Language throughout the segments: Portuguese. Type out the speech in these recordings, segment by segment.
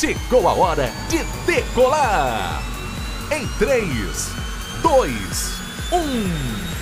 Chegou a hora de decolar! Em 3, 2, 1.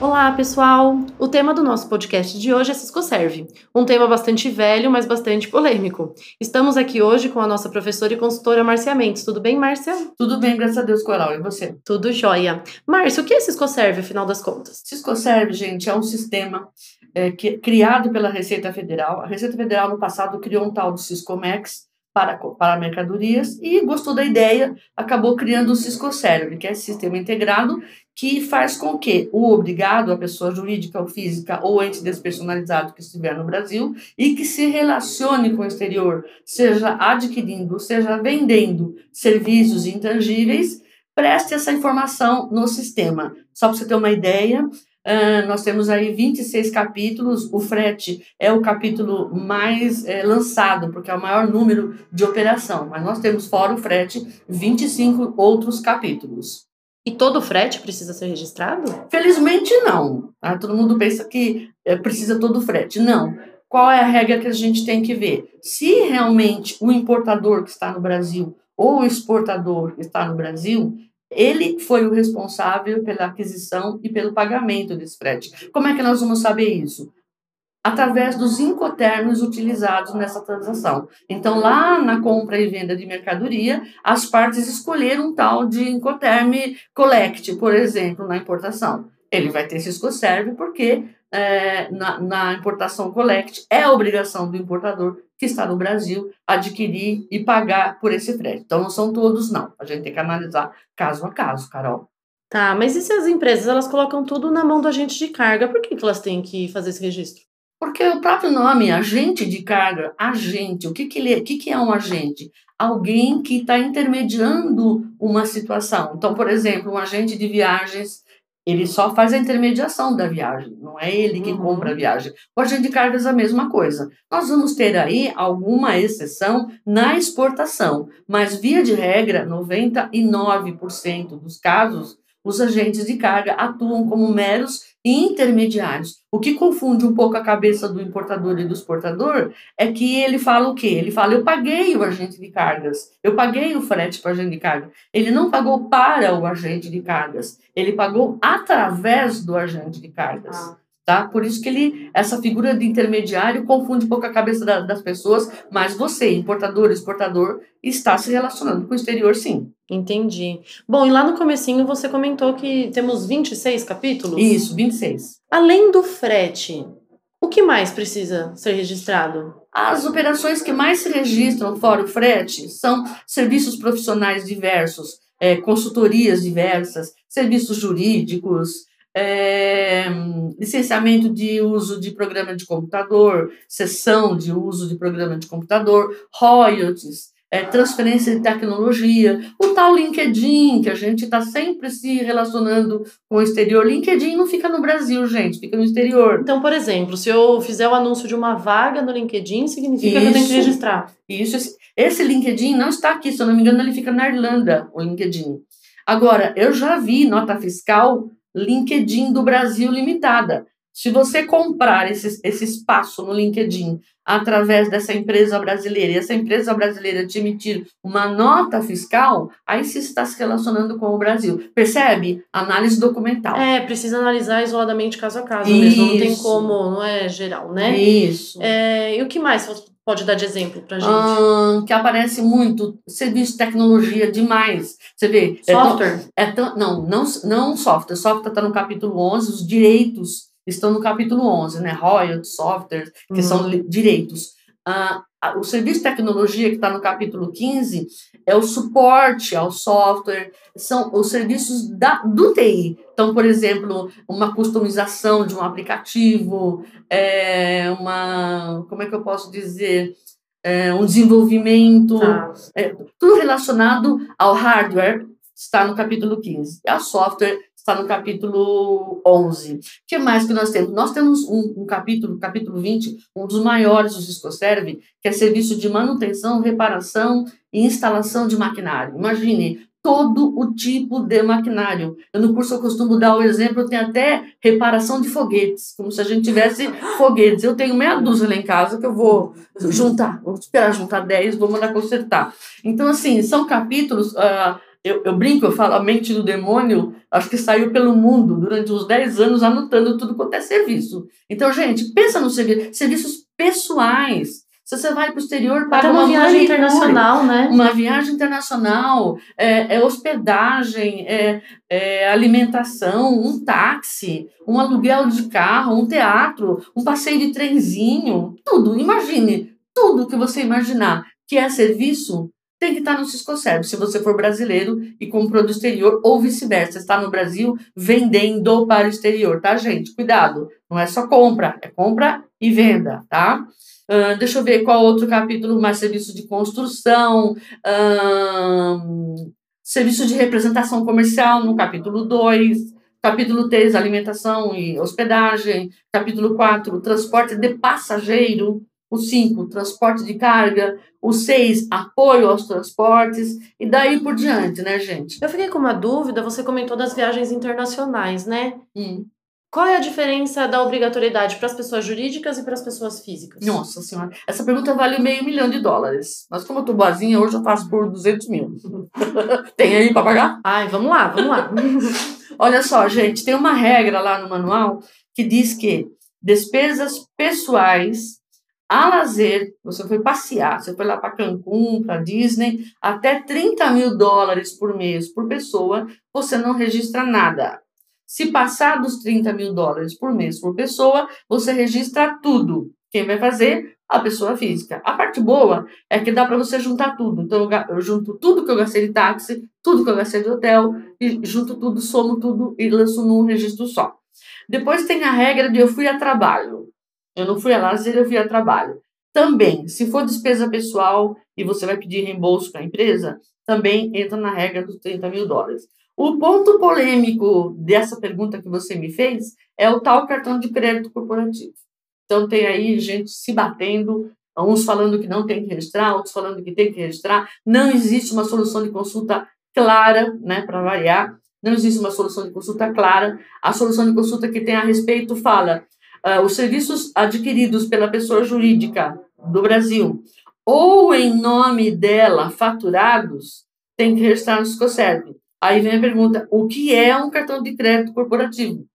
Olá, pessoal! O tema do nosso podcast de hoje é Cisco Serve, um tema bastante velho, mas bastante polêmico. Estamos aqui hoje com a nossa professora e consultora Márcia Mendes. Tudo bem, Márcia? Tudo bem, graças a Deus, Coral. E você? Tudo jóia. Márcia, o que é Cisco Serve, afinal das contas? Cisco Serve, gente, é um sistema é, que, criado pela Receita Federal. A Receita Federal, no passado, criou um tal do Cisco Max, para, para mercadorias e gostou da ideia, acabou criando o Cisco Serve, que é sistema integrado que faz com que o obrigado, a pessoa jurídica ou física ou ente despersonalizado que estiver no Brasil e que se relacione com o exterior, seja adquirindo, seja vendendo serviços intangíveis, preste essa informação no sistema. Só para você ter uma ideia, Uh, nós temos aí 26 capítulos. O frete é o capítulo mais é, lançado, porque é o maior número de operação. Mas nós temos, fora o frete, 25 outros capítulos. E todo frete precisa ser registrado? Felizmente não. Tá? Todo mundo pensa que é, precisa todo frete. Não. Qual é a regra que a gente tem que ver? Se realmente o importador que está no Brasil ou o exportador que está no Brasil ele foi o responsável pela aquisição e pelo pagamento desse frete. Como é que nós vamos saber isso? Através dos incoterms utilizados nessa transação. Então, lá na compra e venda de mercadoria, as partes escolheram um tal de incoterm collect, por exemplo, na importação. Ele vai ter Cisco Serve porque é, na, na importação collect é a obrigação do importador que está no Brasil adquirir e pagar por esse frete. Então, não são todos, não. A gente tem que analisar caso a caso, Carol. Tá, mas e se as empresas elas colocam tudo na mão do agente de carga? Por que, que elas têm que fazer esse registro? Porque o próprio nome, agente de carga, agente, o que, que, ele, é, o que, que é um agente? Alguém que está intermediando uma situação. Então, por exemplo, um agente de viagens ele só faz a intermediação da viagem, não é ele que uhum. compra a viagem. O agente de cargas é a mesma coisa. Nós vamos ter aí alguma exceção na exportação, mas via de regra, 99% dos casos, os agentes de carga atuam como meros intermediários. O que confunde um pouco a cabeça do importador e do exportador é que ele fala o quê? Ele fala: eu paguei o agente de cargas, eu paguei o frete para o agente de carga. Ele não pagou para o agente de cargas, ele pagou através do agente de cargas. Ah. Tá? Por isso que ele, essa figura de intermediário confunde um pouco a cabeça da, das pessoas, mas você, importador, exportador, está se relacionando com o exterior, sim. Entendi. Bom, e lá no comecinho você comentou que temos 26 capítulos? Isso, 26. Além do frete, o que mais precisa ser registrado? As operações que mais se registram fora o frete são serviços profissionais diversos, é, consultorias diversas, serviços jurídicos, é, licenciamento de uso de programa de computador, sessão de uso de programa de computador, royalties, é, transferência de tecnologia, o tal LinkedIn, que a gente está sempre se relacionando com o exterior. LinkedIn não fica no Brasil, gente, fica no exterior. Então, por exemplo, se eu fizer o anúncio de uma vaga no LinkedIn, significa isso, que eu tenho que registrar. Isso, esse, esse LinkedIn não está aqui, se eu não me engano, ele fica na Irlanda, o LinkedIn. Agora, eu já vi nota fiscal LinkedIn do Brasil Limitada. Se você comprar esse, esse espaço no LinkedIn através dessa empresa brasileira e essa empresa brasileira te emitir uma nota fiscal, aí você está se relacionando com o Brasil. Percebe? Análise documental. É, precisa analisar isoladamente caso a caso Isso. mesmo. Não tem como, não é geral, né? Isso. É, e o que mais pode dar de exemplo para gente? Hum, que aparece muito serviço de tecnologia demais. Você vê. Software? É tão, é tão, não, não, não software. Software está no capítulo 11, os direitos estão no capítulo 11, né? Royalties, software, que uhum. são direitos. Ah, o serviço de tecnologia, que está no capítulo 15, é o suporte ao software, são os serviços da, do TI. Então, por exemplo, uma customização de um aplicativo, é, uma. Como é que eu posso dizer? É, um desenvolvimento, ah. é, tudo relacionado ao hardware está no capítulo 15. E ao software está no capítulo 11. O que mais que nós temos? Nós temos um, um capítulo, capítulo 20, um dos maiores do Cisco Serve, que é serviço de manutenção, reparação e instalação de maquinário. Imagine, todo o tipo de maquinário. Eu, no curso eu costumo dar o exemplo, tem até reparação de foguetes, como se a gente tivesse foguetes. Eu tenho meia dúzia lá em casa que eu vou juntar, vou esperar juntar 10, vou mandar consertar. Então, assim, são capítulos. Uh, eu, eu, brinco, eu falo, a mente do demônio, acho que saiu pelo mundo durante uns 10 anos anotando tudo quanto é serviço. Então, gente, pensa nos serviços, serviços pessoais. Se você vai para o exterior, paga Até uma, uma viagem internacional, né? Uma viagem internacional, é, é hospedagem, é, é, alimentação, um táxi, um aluguel de carro, um teatro, um passeio de trenzinho, tudo. Imagine, tudo que você imaginar que é serviço tem que estar no Cisco Service, se você for brasileiro e comprou do exterior, ou vice-versa, está no Brasil vendendo para o exterior, tá, gente? Cuidado, não é só compra, é compra e venda, tá? Uh, deixa eu ver qual outro capítulo, mais serviço de construção, serviço de representação comercial, no capítulo 2, capítulo 3, alimentação e hospedagem, capítulo 4, transporte de passageiro, o 5, transporte de carga, o 6, apoio aos transportes, e daí por diante, né, gente? Eu fiquei com uma dúvida, você comentou das viagens internacionais, né? Hum. Qual é a diferença da obrigatoriedade para as pessoas jurídicas e para as pessoas físicas? Nossa senhora, essa pergunta vale meio milhão de dólares. Mas como eu tô boazinha, hoje eu faço por 200 mil. tem aí para pagar? Ai, vamos lá, vamos lá. Olha só, gente, tem uma regra lá no manual que diz que despesas pessoais a lazer, você foi passear, você foi lá para Cancún, para Disney, até 30 mil dólares por mês por pessoa, você não registra nada. Se passar dos 30 mil dólares por mês por pessoa, você registra tudo. Quem vai fazer? A pessoa física. A parte boa é que dá para você juntar tudo. Então, eu junto tudo que eu gastei de táxi, tudo que eu gastei de hotel, e junto tudo, somo tudo e lanço num registro só. Depois tem a regra de eu fui a trabalho. Eu não fui a lazer, eu fui a trabalho. Também, se for despesa pessoal e você vai pedir reembolso para a empresa, também entra na regra dos 30 mil dólares. O ponto polêmico dessa pergunta que você me fez é o tal cartão de crédito corporativo. Então, tem aí gente se batendo, uns falando que não tem que registrar, outros falando que tem que registrar. Não existe uma solução de consulta clara, né, para variar. Não existe uma solução de consulta clara. A solução de consulta que tem a respeito fala uh, os serviços adquiridos pela pessoa jurídica do Brasil ou em nome dela faturados tem que registrar no Scoserve. Aí vem a pergunta: o que é um cartão de crédito corporativo?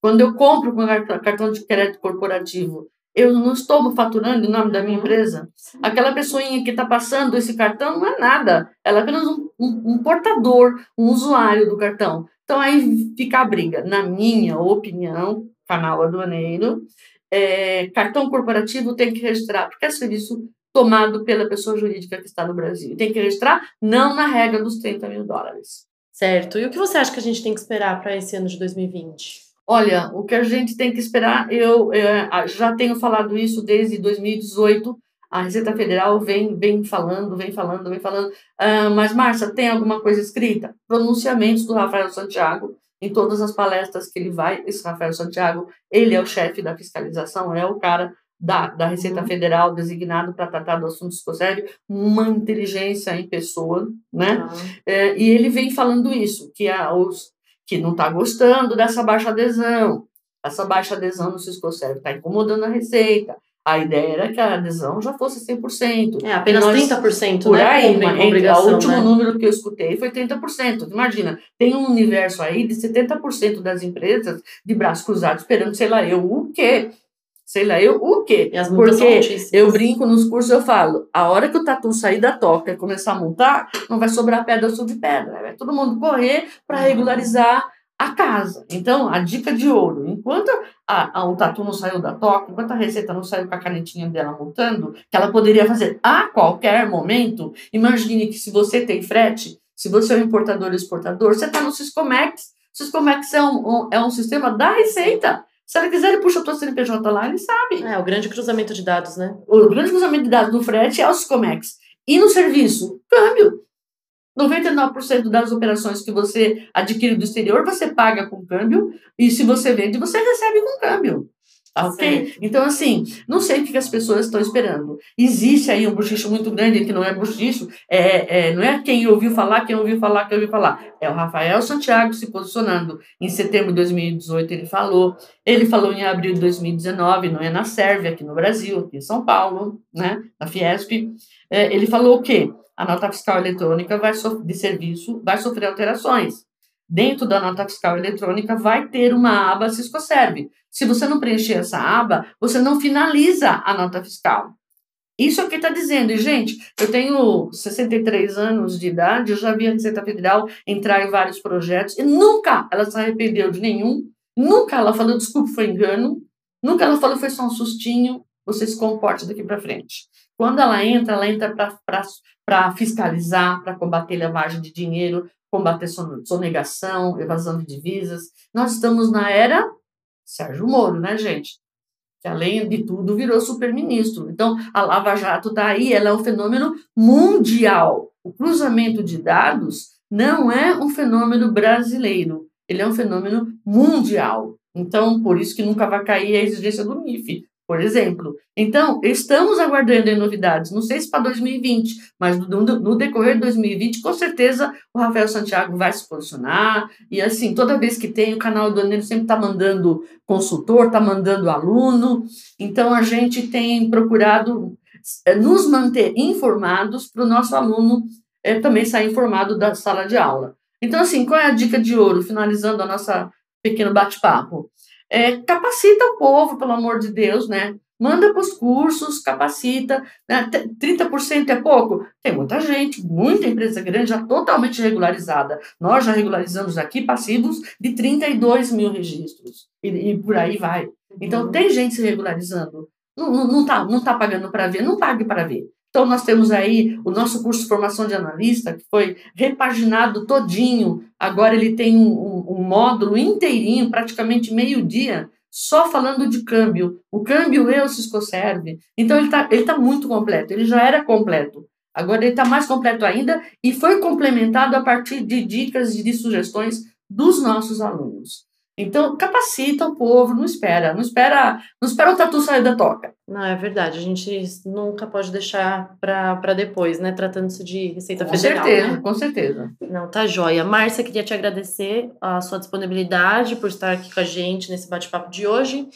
Quando eu compro com cartão de crédito corporativo, eu não estou faturando em nome da minha empresa. Aquela pessoinha que está passando esse cartão não é nada. Ela é apenas um, um, um, portador, um usuário do cartão. Então aí fica a briga. Na minha opinião, canal aduaneiro, é, cartão corporativo tem que registrar, porque é serviço tomado pela pessoa jurídica que está no Brasil. Tem que registrar, não na regra dos 30 mil dólares. Certo. E o que você acha que a gente tem que esperar para esse ano de 2020? Olha, o que a gente tem que esperar, eu é, já tenho falado isso desde 2018. A Receita Federal vem, vem falando, vem falando, vem falando. Uh, mas, Márcia, tem alguma coisa escrita? Pronunciamentos do Rafael Santiago em todas as palestras que ele vai. Esse Rafael Santiago, ele é o chefe da fiscalização, é o cara da, da Receita uhum. Federal designado para tratar do assunto psicossérgio, uma inteligência em pessoa, né? Uhum. É, e ele vem falando isso, que a, os que não está gostando dessa baixa adesão, essa baixa adesão no psicossérgio está incomodando a Receita. A ideia era que a adesão já fosse 100%. É, apenas nós, 30%, por né? aí, o último né? número que eu escutei foi 30%. Imagina, tem um universo aí de 70% das empresas de braços cruzados esperando, sei lá, eu o quê? sei lá, eu o quê? Porque eu brinco nos cursos, eu falo, a hora que o tatu sair da toca e começar a montar, não vai sobrar pedra sobre pedra, vai todo mundo correr para regularizar a casa. Então, a dica de ouro, enquanto a, a, o tatu não saiu da toca, enquanto a receita não saiu com a canetinha dela montando, que ela poderia fazer a qualquer momento, imagine que se você tem frete, se você é um importador ou exportador, você está no Siscomex. Siscomex é um, um, é um sistema da receita. Se ela quiser, ele puxa a tua CNPJ lá, ele sabe. É, o grande cruzamento de dados, né? O grande cruzamento de dados do frete é os Comex. E no serviço, câmbio. 99% das operações que você adquire do exterior, você paga com câmbio. E se você vende, você recebe com câmbio. Tá ok? Então, assim, não sei o que as pessoas estão esperando. Existe aí um bochicho muito grande, que não é bochicho, é, é, não é quem ouviu falar, quem ouviu falar, quem ouviu falar. É o Rafael Santiago se posicionando. Em setembro de 2018 ele falou. Ele falou em abril de 2019, não é na Sérvia, aqui no Brasil, aqui em São Paulo, né, na Fiesp. É, ele falou o quê? A nota fiscal eletrônica vai de serviço vai sofrer alterações dentro da nota fiscal eletrônica vai ter uma aba Ciscoserve. Se você não preencher essa aba, você não finaliza a nota fiscal. Isso aqui está dizendo, e gente, eu tenho 63 anos de idade, eu já vi a Receita Federal entrar em vários projetos e nunca ela se arrependeu de nenhum, nunca ela falou desculpa, foi engano, nunca ela falou foi só um sustinho, você se comporte daqui para frente. Quando ela entra, ela entra para fiscalizar, para combater lavagem de dinheiro, combater sonegação, evasão de divisas. Nós estamos na era Sérgio Moro, né, gente? Que além de tudo virou superministro. Então, a Lava Jato está aí, ela é um fenômeno mundial. O cruzamento de dados não é um fenômeno brasileiro, ele é um fenômeno mundial. Então, por isso que nunca vai cair a exigência do MIF, por exemplo. Então, estamos aguardando novidades, não sei se para 2020, mas no, no, decorrer de 2020, com certeza o Rafael Santiago vai se posicionar. E assim, toda vez que tem, o canal do Aneiro sempre está mandando consultor, está mandando aluno. Então, a gente tem procurado eh, nos manter informados para o nosso aluno é, também sair informado da sala de aula. Então, assim, qual é a dica de ouro, finalizando a nossa pequeno bate-papo? É, capacita o povo, pelo amor de Deus, né? Manda para os cursos, capacita. Né? 30% é pouco? Tem muita gente, muita empresa grande já totalmente regularizada. Nós já regularizamos aqui passivos de 32 mil registros. E, e por aí vai. Então, uhum. tem gente se regularizando. Não está não, não tá, não tá pagando para ver, não pague para ver. Então, nós temos aí o nosso curso de formação de analista, que foi repaginado todinho. Agora ele tem um, um, um módulo inteirinho, praticamente meio-dia, só falando de câmbio. O câmbio e o Cisco serve. Então, ele está ele tá muito completo. Ele já era completo. Agora ele está mais completo ainda e foi complementado a partir de dicas e de sugestões dos nossos alunos. Então, capacita o povo, não espera, não espera, não espera o tatu sair da toca. Não, é verdade. A gente nunca pode deixar para depois, né? Tratando-se de Receita com Federal. Com certeza, né? com certeza. Não, tá joia. Márcia, queria te agradecer a sua disponibilidade por estar aqui com a gente nesse bate-papo de hoje.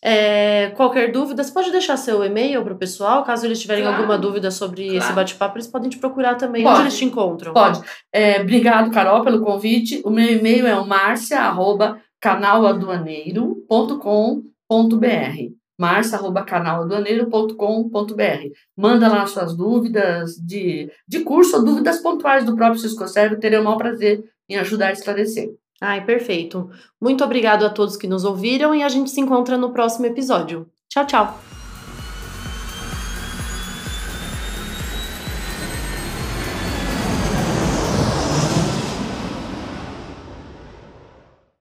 É, qualquer dúvida, você pode deixar seu e-mail para o pessoal, caso eles tiverem claro. alguma dúvida sobre claro. esse bate-papo, eles podem te procurar também. Pode. Onde eles te encontram? Pode. É, obrigado, Carol, pelo convite. O meu e-mail é o marcia.com canaladuaneiro.com.br marcia.canaladuaneiro.com.br Manda lá suas dúvidas de, de curso ou dúvidas pontuais do próprio Cisco Serve, terei o maior prazer em ajudar a esclarecer. Ai, perfeito. Muito obrigado a todos que nos ouviram e a gente se encontra no próximo episódio. Tchau, tchau!